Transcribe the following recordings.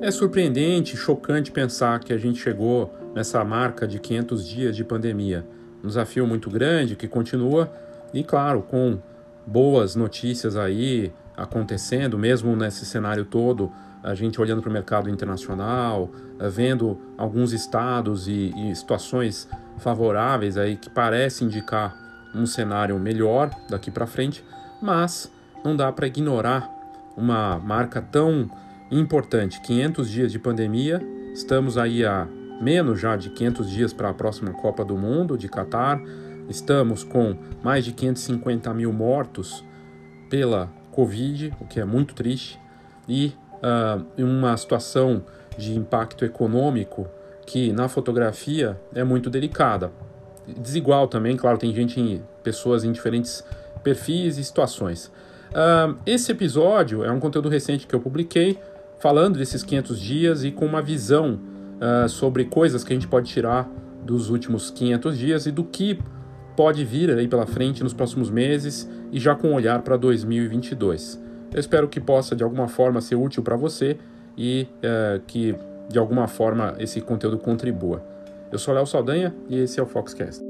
É surpreendente, chocante pensar que a gente chegou nessa marca de 500 dias de pandemia. Um desafio muito grande que continua e, claro, com boas notícias aí acontecendo, mesmo nesse cenário todo, a gente olhando para o mercado internacional, vendo alguns estados e, e situações favoráveis aí que parecem indicar um cenário melhor daqui para frente, mas não dá para ignorar uma marca tão importante, 500 dias de pandemia, estamos aí a menos já de 500 dias para a próxima Copa do Mundo de Catar, estamos com mais de 550 mil mortos pela Covid, o que é muito triste, e uh, uma situação de impacto econômico que na fotografia é muito delicada. Desigual também, claro, tem gente, em, pessoas em diferentes perfis e situações. Uh, esse episódio é um conteúdo recente que eu publiquei, falando desses 500 dias e com uma visão uh, sobre coisas que a gente pode tirar dos últimos 500 dias e do que pode vir aí pela frente nos próximos meses e já com um olhar para 2022. Eu espero que possa de alguma forma ser útil para você e uh, que de alguma forma esse conteúdo contribua. Eu sou Léo Saldanha e esse é o Foxcast.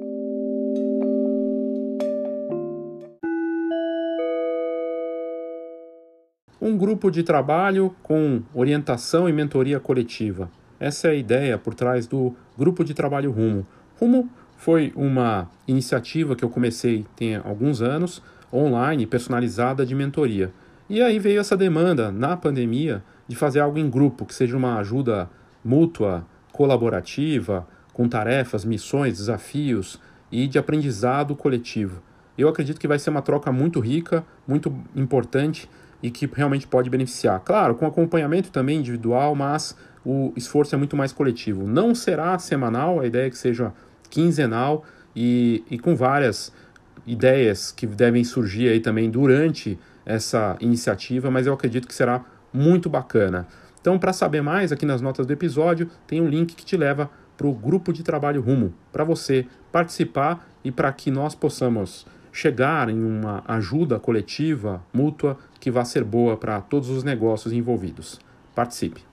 Um grupo de trabalho com orientação e mentoria coletiva. Essa é a ideia por trás do Grupo de Trabalho Rumo. Rumo foi uma iniciativa que eu comecei tem alguns anos, online, personalizada de mentoria. E aí veio essa demanda na pandemia de fazer algo em grupo, que seja uma ajuda mútua, colaborativa, com tarefas, missões, desafios e de aprendizado coletivo. Eu acredito que vai ser uma troca muito rica, muito importante e que realmente pode beneficiar. Claro, com acompanhamento também individual, mas o esforço é muito mais coletivo. Não será semanal, a ideia é que seja quinzenal e, e com várias ideias que devem surgir aí também durante essa iniciativa, mas eu acredito que será muito bacana. Então, para saber mais, aqui nas notas do episódio tem um link que te leva para o grupo de trabalho Rumo, para você participar e para que nós possamos chegar em uma ajuda coletiva, mútua, que vá ser boa para todos os negócios envolvidos. Participe.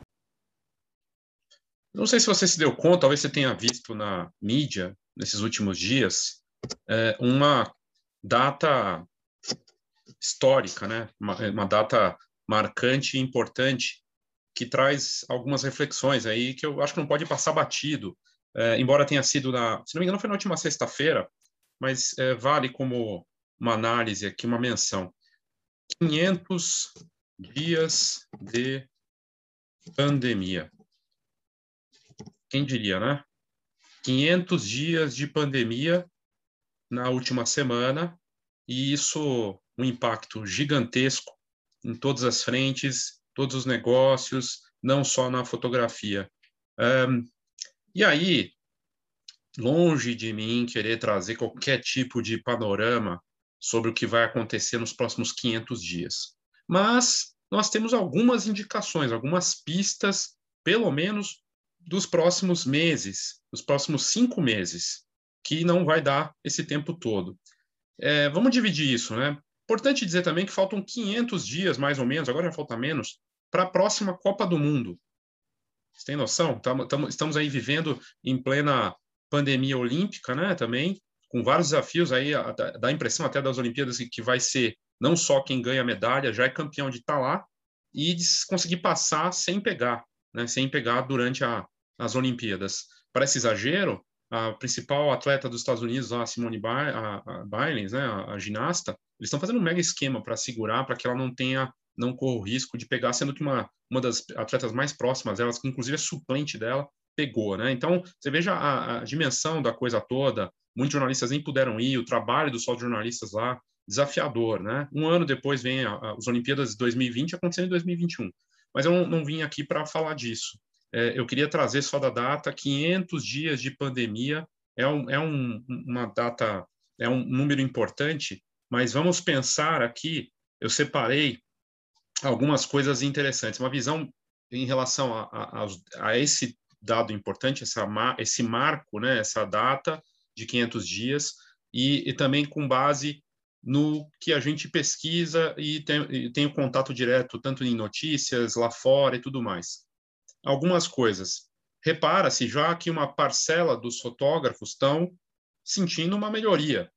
Não sei se você se deu conta, talvez você tenha visto na mídia nesses últimos dias é, uma data histórica, né? Uma, uma, data marcante e importante que traz algumas reflexões aí que eu acho que não pode passar batido, é, embora tenha sido na, se não me engano, foi na última sexta-feira, mas é, vale como uma análise aqui, uma menção. 500 dias de pandemia. Quem diria, né? 500 dias de pandemia na última semana, e isso um impacto gigantesco em todas as frentes, todos os negócios, não só na fotografia. Um, e aí, longe de mim querer trazer qualquer tipo de panorama sobre o que vai acontecer nos próximos 500 dias. Mas nós temos algumas indicações, algumas pistas, pelo menos dos próximos meses, dos próximos cinco meses, que não vai dar esse tempo todo. É, vamos dividir isso, né? Importante dizer também que faltam 500 dias, mais ou menos, agora já falta menos, para a próxima Copa do Mundo. Você tem noção? Tamo, tamo, estamos aí vivendo em plena pandemia olímpica, né, também, com vários desafios aí, dá a impressão até das Olimpíadas que vai ser não só quem ganha medalha, já é campeão de estar tá lá e de conseguir passar sem pegar, né, sem pegar durante a, as Olimpíadas. Parece exagero, a principal atleta dos Estados Unidos, a Simone Biles, né, a, a ginasta, eles estão fazendo um mega esquema para segurar, para que ela não tenha, não corra o risco de pegar, sendo que uma, uma das atletas mais próximas delas, que inclusive é suplente dela, pegou, né? Então, você veja a, a, dimensão da coisa toda, muitos jornalistas nem puderam ir, o trabalho dos só jornalistas lá, desafiador, né? Um ano depois vem a, as Olimpíadas de 2020 acontecendo em 2021. Mas eu não, não vim aqui para falar disso. É, eu queria trazer só da data, 500 dias de pandemia, é, um, é um, uma data, é um número importante, mas vamos pensar aqui, eu separei algumas coisas interessantes, uma visão em relação a, a, a esse dado importante, essa, esse marco, né, essa data de 500 dias, e, e também com base no que a gente pesquisa e tem, e tem o contato direto, tanto em notícias, lá fora e tudo mais. algumas coisas. Repara-se já que uma parcela dos fotógrafos estão sentindo uma melhoria,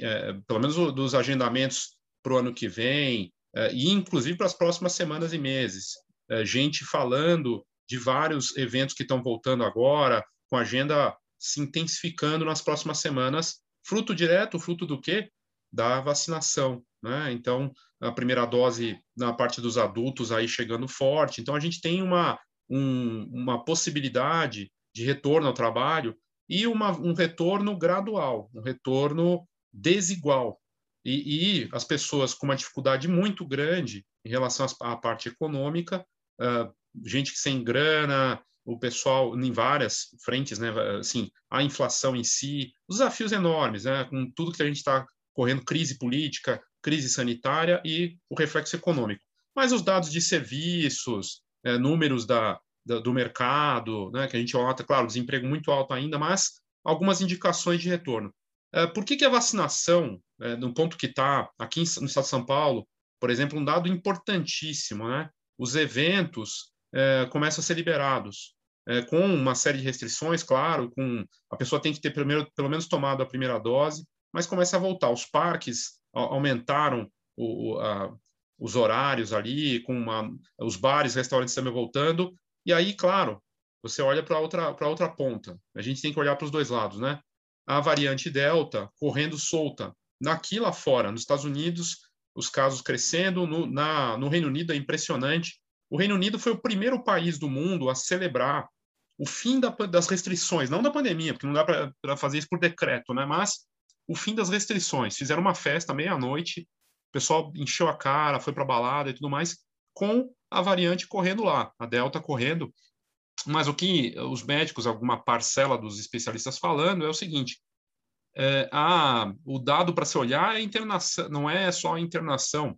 é, pelo menos dos agendamentos para o ano que vem, é, e inclusive para as próximas semanas e meses. É, gente falando de vários eventos que estão voltando agora, com agenda se intensificando nas próximas semanas, fruto direto, fruto do quê? Da vacinação, né? Então, a primeira dose na parte dos adultos aí chegando forte. Então, a gente tem uma, um, uma possibilidade de retorno ao trabalho e uma, um retorno gradual, um retorno desigual. E, e, as pessoas com uma dificuldade muito grande em relação à parte econômica, uh, gente sem grana, o pessoal em várias frentes, né? Assim, a inflação em si, os desafios enormes, né? Com tudo que a gente está correndo, crise política, crise sanitária e o reflexo econômico. Mas os dados de serviços, é, números da, da, do mercado, né? Que a gente nota, claro, desemprego muito alto ainda, mas algumas indicações de retorno. É, por que, que a vacinação, é, no ponto que está aqui no estado de São Paulo, por exemplo, um dado importantíssimo, né? Os eventos é, começam a ser liberados. É, com uma série de restrições, claro, com a pessoa tem que ter primeiro, pelo menos tomado a primeira dose, mas começa a voltar. Os parques aumentaram o, a, os horários ali, com uma, os bares, restaurantes também voltando, e aí, claro, você olha para outra para outra ponta. A gente tem que olhar para os dois lados, né? A variante Delta correndo solta. Aqui lá fora, nos Estados Unidos, os casos crescendo, no, na, no Reino Unido é impressionante. O Reino Unido foi o primeiro país do mundo a celebrar o fim da, das restrições, não da pandemia, porque não dá para fazer isso por decreto, né? Mas o fim das restrições. Fizeram uma festa meia-noite, o pessoal encheu a cara, foi para balada e tudo mais, com a variante correndo lá, a Delta correndo. Mas o que os médicos, alguma parcela dos especialistas falando é o seguinte: é, a, o dado para se olhar é internação, não é só a internação,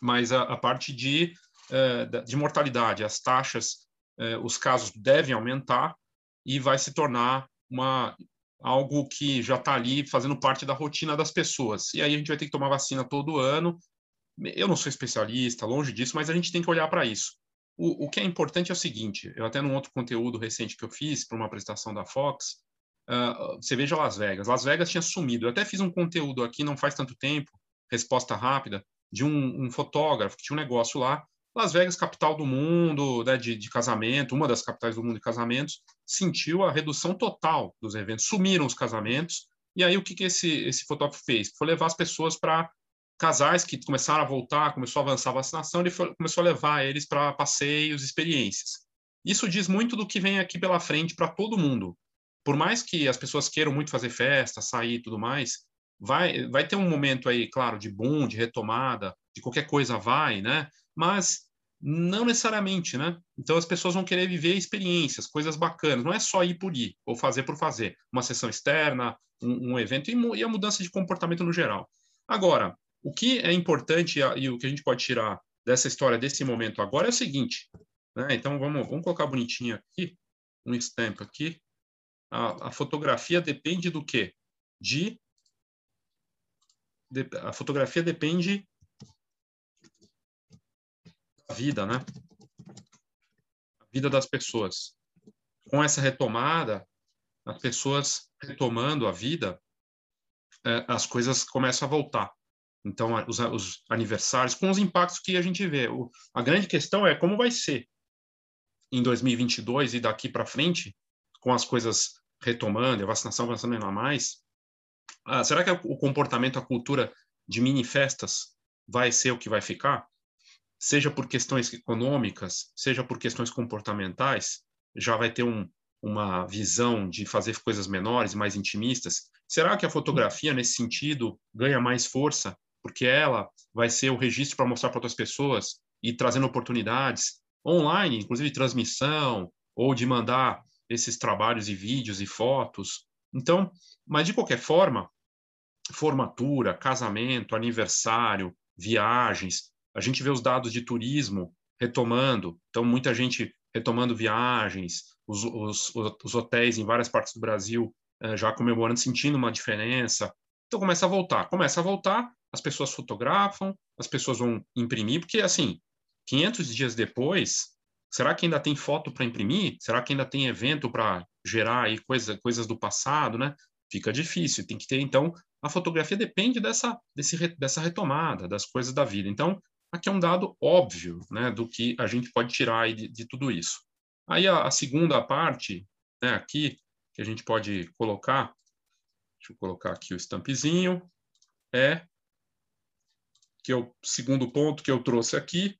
mas a, a parte de de mortalidade, as taxas, é, os casos devem aumentar e vai se tornar uma algo que já está ali fazendo parte da rotina das pessoas. E aí a gente vai ter que tomar vacina todo ano. Eu não sou especialista, longe disso, mas a gente tem que olhar para isso. O, o, que é importante é o seguinte: eu até num outro conteúdo recente que eu fiz para uma apresentação da Fox, uh, você veja Las Vegas. Las Vegas tinha sumido. Eu até fiz um conteúdo aqui não faz tanto tempo, resposta rápida, de um, um fotógrafo que tinha um negócio lá Las Vegas, capital do mundo né, de, de, casamento, uma das capitais do mundo de casamentos, sentiu a redução total dos eventos, sumiram os casamentos. E aí o que, que esse, esse fotógrafo fez? Foi levar as pessoas para casais que começaram a voltar, começou a avançar a vacinação, ele foi, começou a levar eles para passeios, experiências. Isso diz muito do que vem aqui pela frente para todo mundo. Por mais que as pessoas queiram muito fazer festa, sair e tudo mais, vai, vai ter um momento aí, claro, de boom, de retomada, de qualquer coisa vai, né? Mas não necessariamente, né? Então as pessoas vão querer viver experiências, coisas bacanas. Não é só ir por ir ou fazer por fazer. Uma sessão externa, um, um evento e, e, a mudança de comportamento no geral. Agora, o que é importante e o que a gente pode tirar dessa história, desse momento agora é o seguinte. Né? Então vamos, vamos colocar bonitinho aqui, um stamp aqui. A, a fotografia depende do quê? De, de a fotografia depende vida, né? A vida das pessoas. Com essa retomada, as pessoas retomando a vida, é, as coisas começam a voltar. Então, os, os, aniversários, com os impactos que a gente vê. O, a grande questão é como vai ser em 2022 e daqui para frente, com as coisas retomando, a vacinação avançando ainda mais. Ah, será que o comportamento, a cultura de mini festas vai ser o que vai ficar? Seja por questões econômicas, seja por questões comportamentais, já vai ter um, uma visão de fazer coisas menores, mais intimistas? Será que a fotografia, nesse sentido, ganha mais força? Porque ela vai ser o registro para mostrar para outras pessoas e trazendo oportunidades online, inclusive transmissão, ou de mandar esses trabalhos e vídeos e fotos. Então, mas de qualquer forma, formatura, casamento, aniversário, viagens, a gente vê os dados de turismo retomando, então muita gente retomando viagens, os, os, os hotéis em várias partes do Brasil eh, já comemorando, sentindo uma diferença. Então começa a voltar, começa a voltar, as pessoas fotografam, as pessoas vão imprimir, porque assim, 500 dias depois, Será que ainda tem foto para imprimir? Será que ainda tem evento para gerar aí coisa, coisas do passado, né? Fica difícil. Tem que ter, então, a fotografia depende dessa, desse, dessa retomada das coisas da vida. Então, aqui é um dado óbvio, né, do que a gente pode tirar de, de tudo isso. Aí a, a segunda parte, né, aqui, que a gente pode colocar, deixa eu colocar aqui o estampzinho, é que é o segundo ponto que eu trouxe aqui,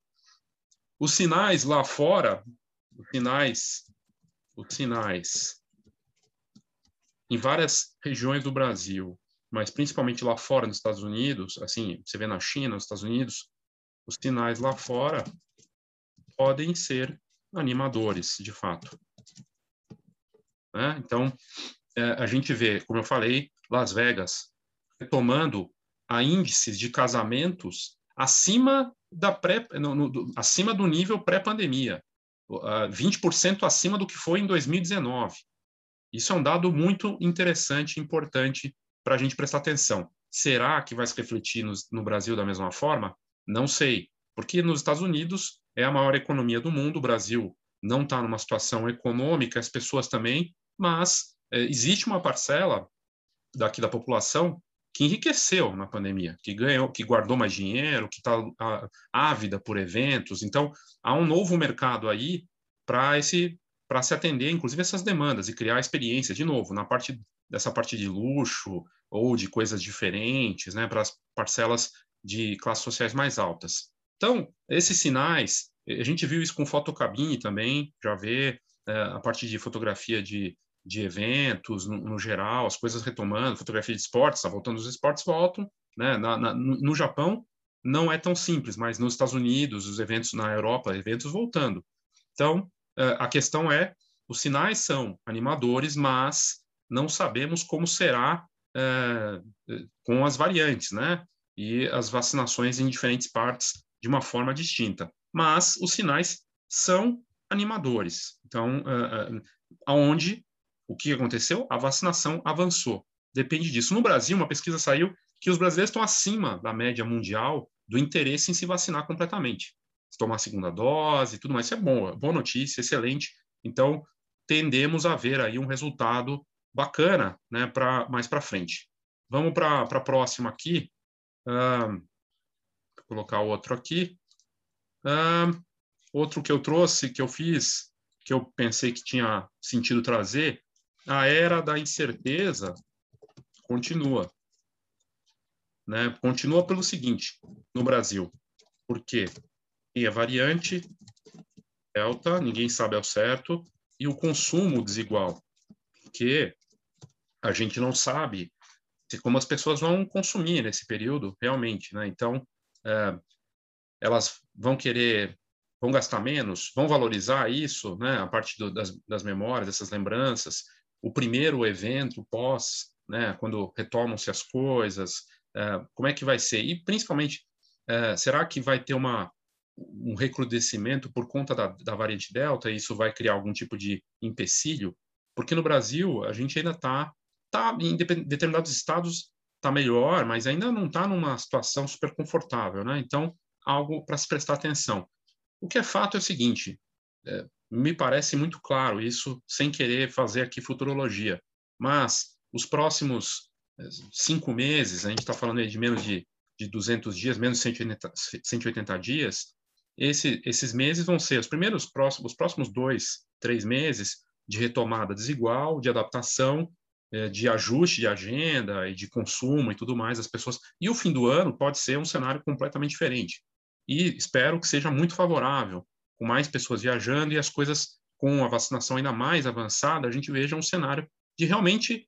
os sinais lá fora, os sinais, os sinais em várias regiões do Brasil, mas principalmente lá fora nos Estados Unidos, assim, você vê na China, nos Estados Unidos, os sinais lá fora podem ser animadores, de fato. Né? Então, é, a gente vê, como eu falei, Las Vegas retomando a índices de casamentos acima da pré, no, no, acima do nível pré-pandemia, uh, 20% acima do que foi em 2019. Isso é um dado muito interessante, importante para a gente prestar atenção. Será que vai se refletir no, no Brasil da mesma forma? Não sei, porque nos Estados Unidos é a maior economia do mundo, o Brasil não está numa situação econômica, as pessoas também, mas é, existe uma parcela daqui da população que enriqueceu na pandemia, que ganhou, que guardou mais dinheiro, que está ávida por eventos. Então, há um novo mercado aí para esse para se atender, inclusive essas demandas e criar experiências de novo na parte dessa parte de luxo ou de coisas diferentes, né, para as parcelas de classes sociais mais altas. Então, esses sinais, a gente viu isso com fotocabine também, já vê é, a parte de fotografia de, de eventos, no, no, geral, as coisas retomando, fotografia de esportes, está voltando, os esportes voltam, né? Na, na, no Japão não é tão simples, mas nos Estados Unidos, os eventos na Europa, eventos voltando. Então, é, a questão é, os sinais são animadores, mas não sabemos como será é, com as variantes, né? E as vacinações em diferentes partes de uma forma distinta. Mas os sinais são animadores. Então, uh, uh, aonde o que aconteceu? A vacinação avançou. Depende disso. No Brasil, uma pesquisa saiu que os brasileiros estão acima da média mundial do interesse em se vacinar completamente. Tomar a segunda dose e tudo mais. Isso é bom, boa notícia, excelente. Então, tendemos a ver aí um resultado bacana né, para mais para frente. Vamos para a próxima aqui. Uh, vou colocar outro aqui. Uh, outro que eu trouxe, que eu fiz, que eu pensei que tinha sentido trazer, a era da incerteza continua. Né? Continua pelo seguinte, no Brasil. Por quê? A variante delta, ninguém sabe ao certo, e o consumo desigual, porque a gente não sabe como as pessoas vão consumir nesse período realmente, né? Então, é, elas vão querer, vão gastar menos, vão valorizar isso, né? A parte do, das, das memórias, dessas lembranças, o primeiro evento pós, né, quando retomam-se as coisas, é, como é que vai ser? E, principalmente, é, será que vai ter uma, um recrudescimento por conta da, da variante Delta e isso vai criar algum tipo de empecilho? Porque no Brasil, a gente ainda está, tá, em determinados estados está melhor, mas ainda não está numa situação super confortável, né? Então, algo para se prestar atenção. O que é fato é o seguinte, é, me parece muito claro isso, sem querer fazer aqui futurologia. Mas os próximos eh, cinco meses, a gente está falando aí de menos de, de 200 dias, menos de 180, 180 dias, esse, esses meses vão ser os primeiros próximos, os próximos dois, três meses de retomada desigual, de adaptação, de ajuste de agenda e de consumo e tudo mais das pessoas. E o fim do ano pode ser um cenário completamente diferente. E espero que seja muito favorável com mais pessoas viajando e as coisas com a vacinação ainda mais avançada, a gente veja um cenário de realmente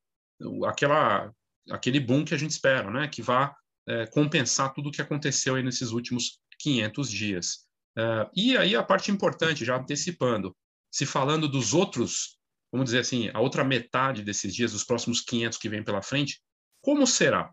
aquela aquele boom que a gente espera, né? Que vá é, compensar tudo o que aconteceu aí nesses últimos 500 dias. É, e aí a parte importante, já antecipando, se falando dos outros, vamos dizer assim, a outra metade desses dias, dos próximos 500 que vem pela frente, como será?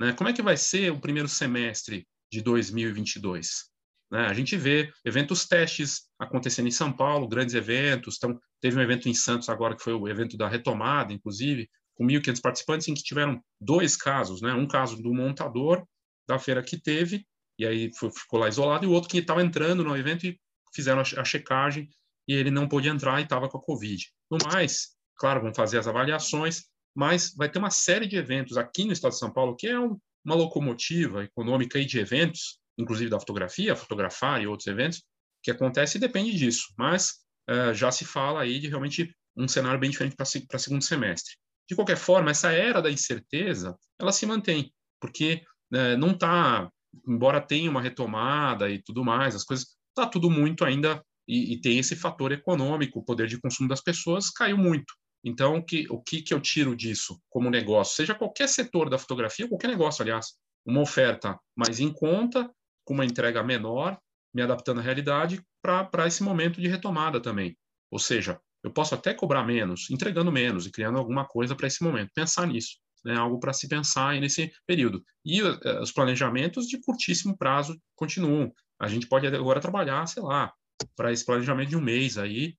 Né? Como é que vai ser o primeiro semestre de 2022? Né? A gente vê eventos testes acontecendo em São Paulo, grandes eventos. Então, teve um evento em Santos agora, que foi o evento da retomada, inclusive, com 1.500 participantes, em que tiveram dois casos. Né? Um caso do montador da feira que teve, e aí foi, ficou lá isolado, e o outro que estava entrando no evento e fizeram a checagem e ele não pôde entrar e estava com a Covid. No mais, claro, vão fazer as avaliações, mas vai ter uma série de eventos aqui no estado de São Paulo, que é um, uma locomotiva econômica e de eventos, inclusive da fotografia, fotografar e outros eventos, que acontece e depende disso. Mas uh, já se fala aí de realmente um cenário bem diferente para segundo semestre. De qualquer forma, essa era da incerteza, ela se mantém, porque uh, não está, embora tenha uma retomada e tudo mais, as coisas, está tudo muito ainda, e, e tem esse fator econômico, o poder de consumo das pessoas caiu muito. Então, que, o que, que eu tiro disso como negócio? Seja qualquer setor da fotografia, qualquer negócio, aliás, uma oferta mais em conta, com uma entrega menor, me adaptando à realidade para esse momento de retomada também. Ou seja, eu posso até cobrar menos, entregando menos e criando alguma coisa para esse momento. Pensar nisso, né? algo para se pensar nesse período. E uh, os planejamentos de curtíssimo prazo continuam. A gente pode agora trabalhar, sei lá, para esse planejamento de um mês aí,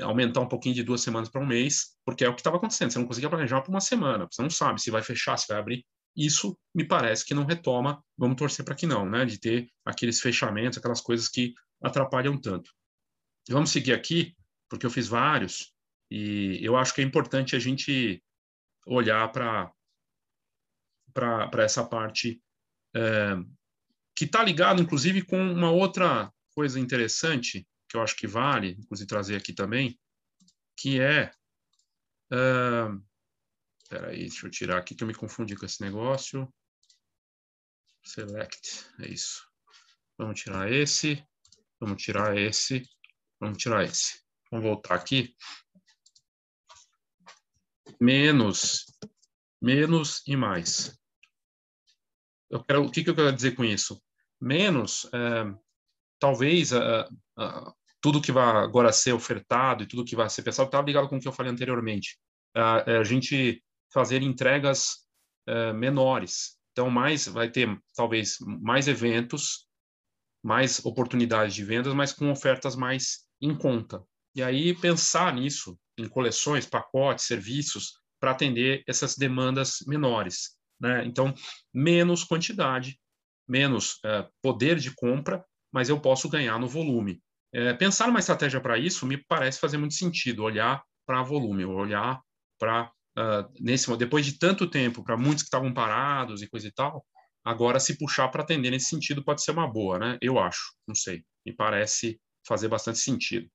aumentar um pouquinho de duas semanas para um mês, porque é o que estava acontecendo. Você não conseguia planejar por uma semana, você não sabe se vai fechar, se vai abrir. Isso me parece que não retoma. Vamos torcer para que não, né? De ter aqueles fechamentos, aquelas coisas que atrapalham tanto. Vamos seguir aqui, porque eu fiz vários e eu acho que é importante a gente olhar para para essa parte é, que está ligado, inclusive, com uma outra coisa interessante que eu acho que vale, inclusive trazer aqui também, que é. Uh, aí, deixa eu tirar aqui que eu me confundi com esse negócio. Select, é isso. Vamos tirar esse, vamos tirar esse, vamos tirar esse. Vamos voltar aqui. Menos, menos e mais. Eu quero, o que, que eu quero dizer com isso? Menos, é, talvez uh, uh, tudo que vai agora ser ofertado e tudo que vai ser pensado está ligado com o que eu falei anteriormente. Uh, a gente fazer entregas menores. Então, mais vai ter talvez mais eventos, mais oportunidades de vendas, mas com ofertas mais em conta. E aí pensar nisso, em coleções, pacotes, serviços, para atender essas demandas menores. Né? Então, menos quantidade, menos uh, poder de compra mas eu posso ganhar no volume. É, pensar uma estratégia para isso me parece fazer muito sentido, olhar para volume, olhar para uh, nesse depois de tanto tempo para muitos que estavam parados e coisa e tal, agora se puxar para atender nesse sentido pode ser uma boa, né? Eu acho, não sei, me parece fazer bastante sentido.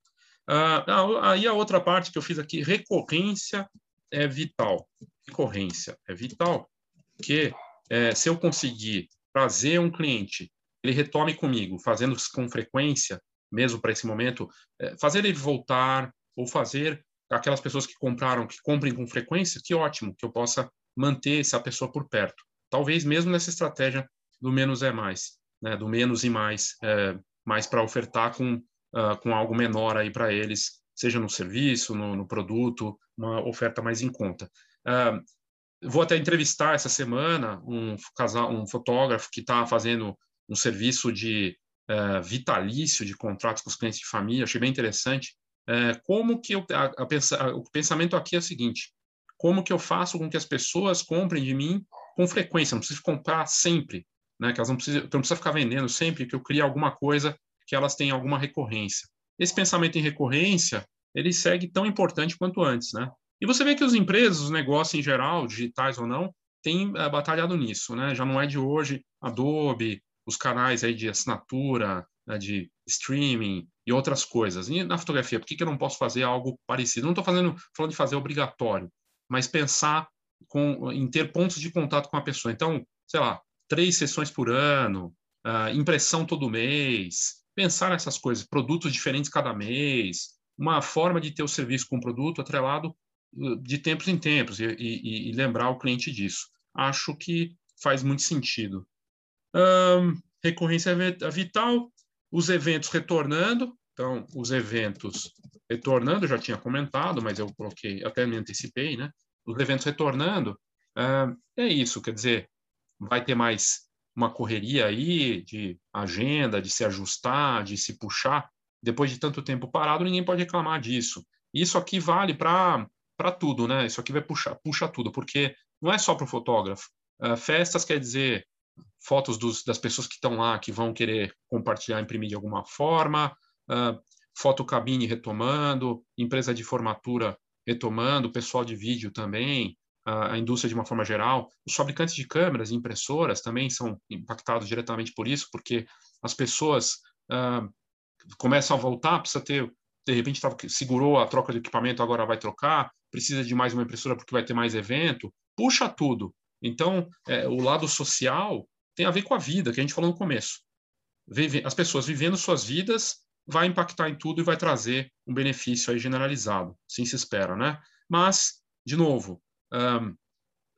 Uh, aí a outra parte que eu fiz aqui, recorrência é vital. Recorrência é vital, que é, se eu conseguir trazer um cliente ele retome comigo, fazendo com frequência, mesmo para esse momento, é, fazer ele voltar ou fazer aquelas pessoas que compraram, que comprem com frequência, que ótimo, que eu possa manter essa pessoa por perto. Talvez mesmo nessa estratégia do menos é mais, né, do menos e mais, é, mais para ofertar com, uh, com algo menor aí para eles, seja no serviço, no, no, produto, uma oferta mais em conta. Uh, vou até entrevistar essa semana um casal, um fotógrafo que está fazendo um serviço de uh, vitalício de contratos com os clientes de família, achei bem interessante. Uh, como que eu, a, a o pensamento aqui é o seguinte: como que eu faço com que as pessoas comprem de mim com frequência? Não preciso comprar sempre, né? Que elas não precisam, não precisa ficar vendendo sempre, que eu crie alguma coisa que elas tenham alguma recorrência. Esse pensamento em recorrência ele segue tão importante quanto antes, né? E você vê que as empresas, os negócios em geral, digitais ou não, têm uh, batalhado nisso, né? Já não é de hoje, Adobe, os canais aí de assinatura, né, de streaming e outras coisas. E na fotografia, por que, que eu não posso fazer algo parecido? Não estou falando de fazer obrigatório, mas pensar com, em ter pontos de contato com a pessoa. Então, sei lá, três sessões por ano, uh, impressão todo mês, pensar nessas coisas, produtos diferentes cada mês, uma forma de ter o serviço com o produto atrelado uh, de tempos em tempos e, e, e lembrar o cliente disso. Acho que faz muito sentido. Um, recorrência vital, os eventos retornando. Então, os eventos retornando, já tinha comentado, mas eu coloquei, até me antecipei, né? Os eventos retornando, é isso, quer dizer, vai ter mais uma correria aí de agenda, de se ajustar, de se puxar. Depois de tanto tempo parado, ninguém pode reclamar disso. Isso aqui vale para tudo, né? Isso aqui vai puxar, puxa tudo, porque não é só para o fotógrafo. Uh, festas quer dizer fotos dos, das pessoas que estão lá, que vão querer compartilhar, imprimir de alguma forma, uh, fotocabine retomando, empresa de formatura retomando, pessoal de vídeo também, a, indústria de uma forma geral. Os fabricantes de câmeras e impressoras também são impactados diretamente por isso, porque as pessoas uh, começam a voltar, precisa ter, de repente tava, segurou a troca de equipamento, agora vai trocar, precisa de mais uma impressora porque vai ter mais evento, puxa tudo. Então, é, o lado social tem a ver com a vida, que a gente falou no começo. As pessoas vivendo suas vidas vai impactar em tudo e vai trazer um benefício aí generalizado, assim se espera, né? Mas, de novo,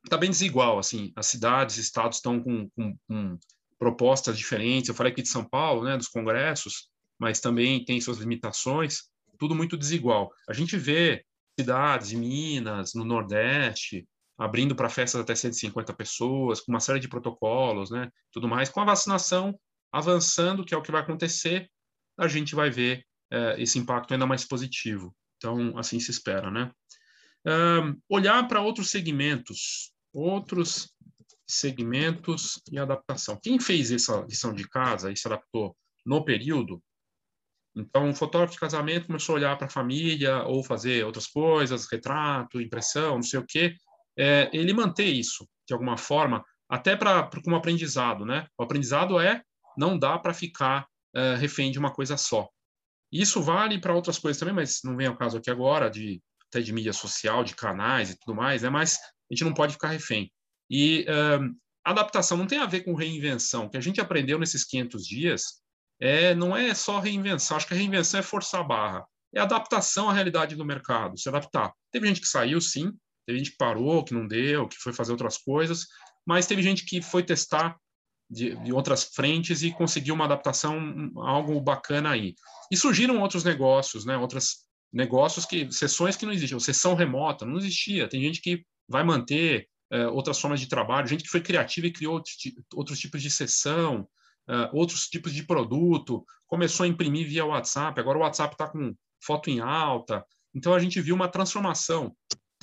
está um, bem desigual, assim, as cidades, estados estão com, com, com, propostas diferentes. Eu falei aqui de São Paulo, né, dos congressos, mas também tem suas limitações. Tudo muito desigual. A gente vê cidades, Minas, no Nordeste, abrindo para festas até 150 pessoas, com uma série de protocolos, né, tudo mais, com a vacinação avançando, que é o que vai acontecer, a gente vai ver é, esse impacto ainda mais positivo. Então, assim se espera, né? Um, olhar para outros segmentos, outros segmentos e adaptação. Quem fez essa lição de casa e se adaptou no período, então, um fotógrafo de casamento começou a olhar para a família ou fazer outras coisas, retrato, impressão, não sei o quê. É, ele manter isso, de alguma forma, até para como aprendizado, né? O aprendizado é não dá para ficar é, refém de uma coisa só. Isso vale para outras coisas também, mas não vem ao caso aqui agora, de até de mídia social, de canais e tudo mais, né? Mas a gente não pode ficar refém. E um, adaptação não tem a ver com reinvenção. O que a gente aprendeu nesses 500 dias é, não é só reinvenção. Acho que a reinvenção é forçar a barra. É adaptação à realidade do mercado, se adaptar. Teve gente que saiu, sim. Teve gente que parou, que não deu, que foi fazer outras coisas. Mas teve gente que foi testar de, de, outras frentes e conseguiu uma adaptação, algo bacana aí. E surgiram outros negócios, né? Outras negócios que sessões que não existiam, sessão remota não existia. Tem gente que vai manter é, outras formas de trabalho, gente que foi criativa e criou outros tipos de sessão, é, outros tipos de produto, começou a imprimir via WhatsApp. Agora o WhatsApp está com foto em alta. Então a gente viu uma transformação.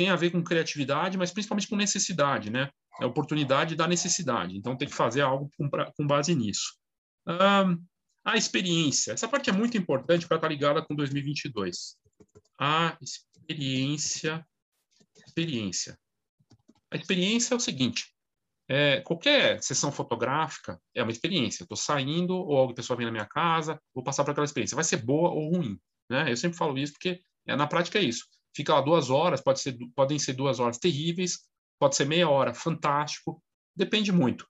Tem a ver com criatividade, mas principalmente com necessidade, né? É oportunidade da necessidade. Então tem que fazer algo com, com base nisso. Um, a experiência. Essa parte é muito importante para estar ligada com 2022 a experiência. Experiência. A experiência é o seguinte: é, qualquer sessão fotográfica é uma experiência. Estou saindo, ou a pessoa vem na minha casa, vou passar por aquela experiência. Vai ser boa ou ruim. Né? Eu sempre falo isso porque é, na prática é isso. Fica lá duas horas, pode ser, podem ser duas horas terríveis, pode ser meia hora, fantástico, depende muito.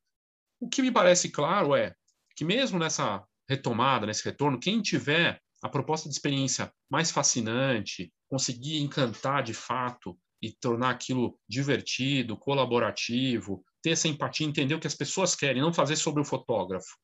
O que me parece claro é que mesmo nessa retomada, nesse retorno, quem tiver a proposta de experiência mais fascinante, conseguir encantar de fato e tornar aquilo divertido, colaborativo, ter essa empatia, entender o que as pessoas querem, não fazer sobre o fotógrafo,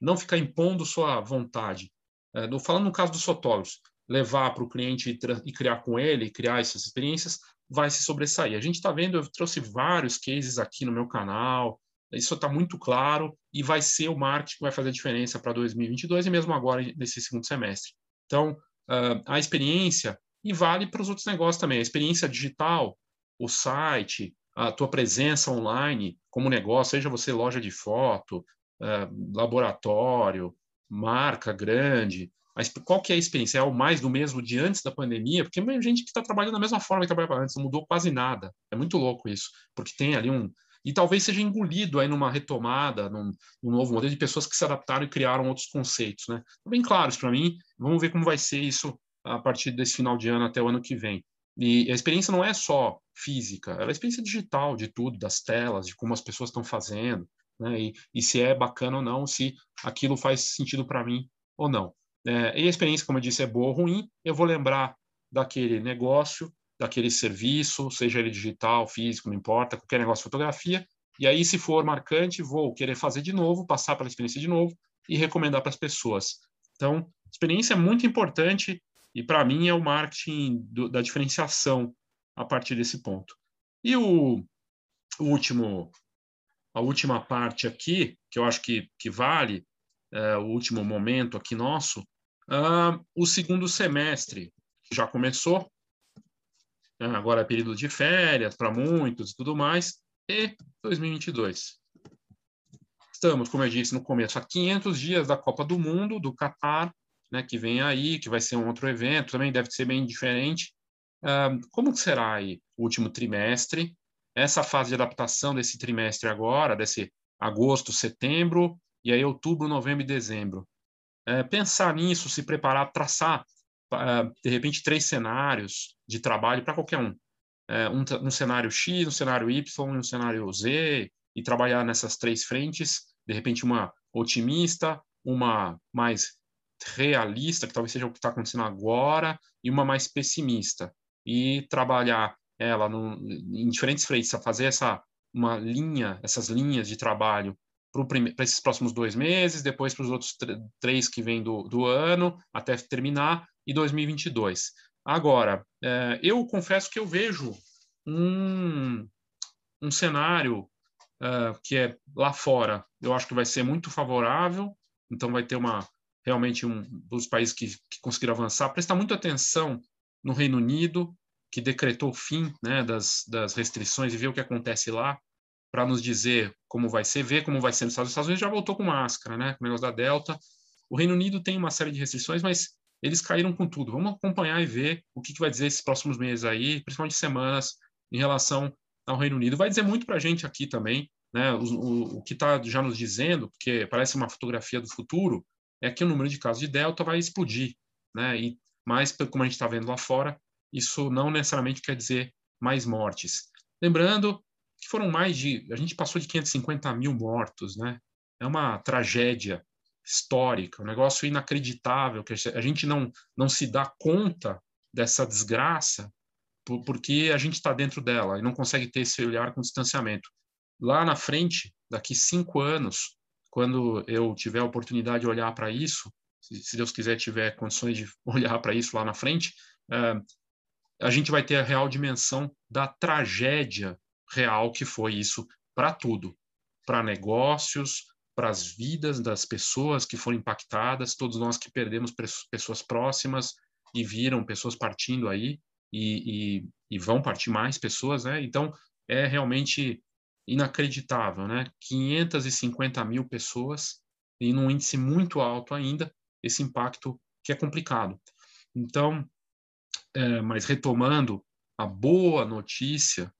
não ficar impondo sua vontade. É, falando no caso dos fotógrafos, levar para o cliente e, e, criar com ele, criar essas experiências, vai se sobressair. A gente está vendo, eu trouxe vários cases aqui no meu canal, isso está muito claro e vai ser o marketing que vai fazer a diferença para 2022 e mesmo agora nesse segundo semestre. Então, uh, a experiência, e vale para os outros negócios também, a experiência digital, o site, a tua presença online como negócio, seja você loja de foto, uh, laboratório, marca grande, qual que é a experiência? É o mais do mesmo de antes da pandemia? Porque tem gente que está trabalhando da mesma forma que trabalhava antes, não mudou quase nada. É muito louco isso, porque tem ali um, e talvez seja engolido aí numa retomada, num, num, novo modelo de pessoas que se adaptaram e criaram outros conceitos, né? Tá bem claro isso para mim. Vamos ver como vai ser isso a partir desse final de ano até o ano que vem. E a experiência não é só física, ela é a experiência digital de tudo, das telas, de como as pessoas estão fazendo, né? E, e se é bacana ou não, se aquilo faz sentido para mim ou não. É, e a experiência, como eu disse, é boa ou ruim, eu vou lembrar daquele negócio daquele serviço, seja ele digital, físico, não importa, qualquer negócio de fotografia. E aí, se for marcante, vou querer fazer de novo, passar pela experiência de novo e recomendar para as pessoas. Então, experiência é muito importante e, para mim, é o marketing do, da diferenciação a partir desse ponto. E o, o, último, a última parte aqui, que eu acho que, que vale, é, o último momento aqui nosso, uh, o segundo semestre, já começou, né? agora é período de férias para muitos e tudo mais, e 2022. Estamos, como eu disse no começo, a 500 dias da Copa do Mundo, do Catar, né, que vem aí, que vai ser um outro evento, também deve ser bem diferente. Uh, como será aí o último trimestre? Essa fase de adaptação desse trimestre agora, desse agosto, setembro, e aí outubro, novembro e dezembro. É, pensar nisso, se preparar, traçar, uh, de repente, três cenários de trabalho para qualquer um. É, um. um. cenário X, um cenário Y, um cenário Z, e trabalhar nessas três frentes, de repente uma otimista, uma mais realista, que talvez seja o que está acontecendo agora, e uma mais pessimista. E trabalhar ela no, em diferentes frentes, fazer essa uma linha, essas linhas de trabalho para esses próximos dois meses, depois para os outros três que vêm do, do ano, até terminar, e 2022. Agora, é, eu confesso que eu vejo um, um cenário uh, que é lá fora, eu acho que vai ser muito favorável, então vai ter uma realmente um dos países que, que conseguiram avançar, prestar muita atenção no Reino Unido, que decretou o fim né, das, das restrições e ver o que acontece lá, para nos dizer como vai ser, ver como vai ser nos Estados Unidos. Os Estados Unidos já voltou com máscara, né, com o negócio da Delta. O Reino Unido tem uma série de restrições, mas eles caíram com tudo. Vamos acompanhar e ver o que, que vai dizer esses próximos meses aí, principalmente semanas, em relação ao Reino Unido. Vai dizer muito para a gente aqui também, né, o, o, o que está já nos dizendo, porque parece uma fotografia do futuro, é que o número de casos de Delta vai explodir, né, e mais como a gente está vendo lá fora, isso não necessariamente quer dizer mais mortes. Lembrando que foram mais de. A gente passou de 550 mil mortos, né? É uma tragédia histórica, um negócio inacreditável, que a gente não, não se dá conta dessa desgraça porque a gente está dentro dela e não consegue ter esse olhar com distanciamento. Lá na frente, daqui cinco anos, quando eu tiver a oportunidade de olhar para isso, se, Deus quiser tiver condições de olhar para isso lá na frente, uh, a gente vai ter a real dimensão da tragédia real que foi isso para tudo, para negócios, para as vidas das pessoas que foram impactadas, todos nós que perdemos pessoas próximas e viram pessoas partindo aí e, e, e vão partir mais pessoas, né? Então é realmente inacreditável, né? 550 mil pessoas e num índice muito alto ainda, esse impacto que é complicado. Então, é, mas retomando, a boa notícia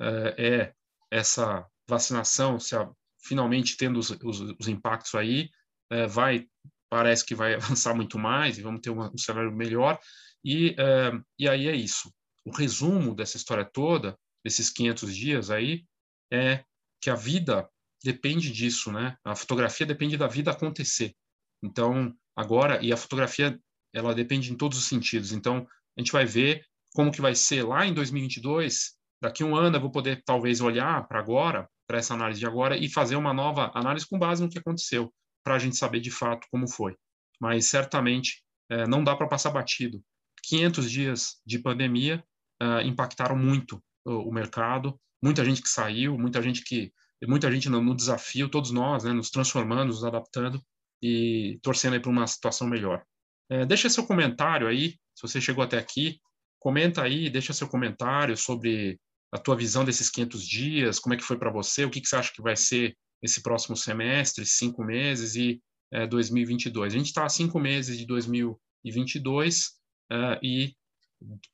é, é essa vacinação, se a, finalmente tendo os, os, os impactos aí, é, vai parece que vai avançar muito mais e vamos ter uma, um cenário melhor. E, é, e aí é isso. O resumo dessa história toda, desses 500 dias aí, é que a vida depende disso, né? A fotografia depende da vida acontecer. Então, agora, e a fotografia, ela depende em todos os sentidos. Então, a gente vai ver como que vai ser lá em 2022, daqui um ano eu vou poder talvez olhar para agora, para essa análise de agora e fazer uma nova análise com base no que aconteceu, para a gente saber de fato como foi. Mas certamente é, não dá para passar batido. 500 dias de pandemia é, impactaram muito o, o, mercado, muita gente que saiu, muita gente que muita gente no, no desafio, todos nós, né, nos transformando, nos adaptando e torcendo para uma situação melhor. É, deixa seu comentário aí, se você chegou até aqui, comenta aí, deixa seu comentário sobre a tua visão desses 500 dias, como é que foi para você, o que, que você acha que vai ser esse próximo semestre, cinco meses e é, 2022. A gente está a cinco meses de 2022 uh, e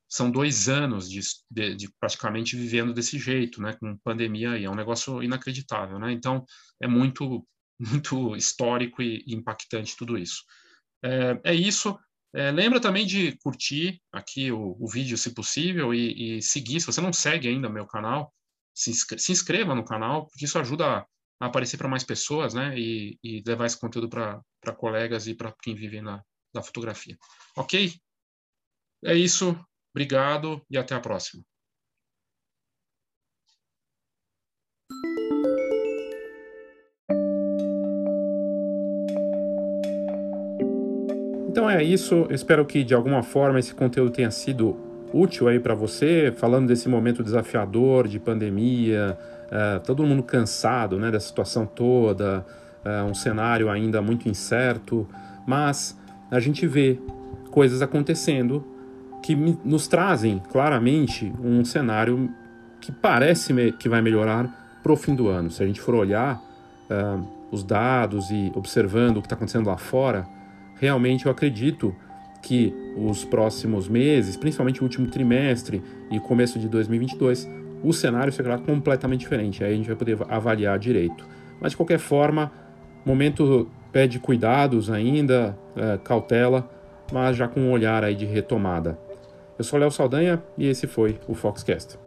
são dois anos de, de, de, praticamente vivendo desse jeito, né, com pandemia aí, é um negócio inacreditável, né? Então é muito muito histórico e impactante tudo isso. É, é isso. É, lembra também de curtir aqui o, o vídeo, se possível, e, e, seguir. Se você não segue ainda meu canal, se, inscreva, se inscreva no canal, porque isso ajuda a, aparecer para mais pessoas, né? E, e levar esse conteúdo para colegas e para quem vive na fotografia. Ok? É isso. Obrigado e até a próxima. Então é isso. Espero que de alguma forma esse conteúdo tenha sido útil aí para você, falando desse momento desafiador de pandemia, uh, todo mundo cansado, né, da situação toda, uh, um cenário ainda muito incerto, mas a gente vê coisas acontecendo que nos trazem claramente um cenário que parece que vai melhorar para o fim do ano. Se a gente for olhar uh, os dados e observando o que está acontecendo lá fora, realmente eu acredito que os próximos meses, principalmente o último trimestre e começo de 2022, o cenário será completamente diferente. Aí a gente vai poder avaliar direito. Mas de qualquer forma, momento pede cuidados ainda, é, cautela, mas já com um olhar aí de retomada. Eu sou Léo Saldanha e esse foi o Foxcast.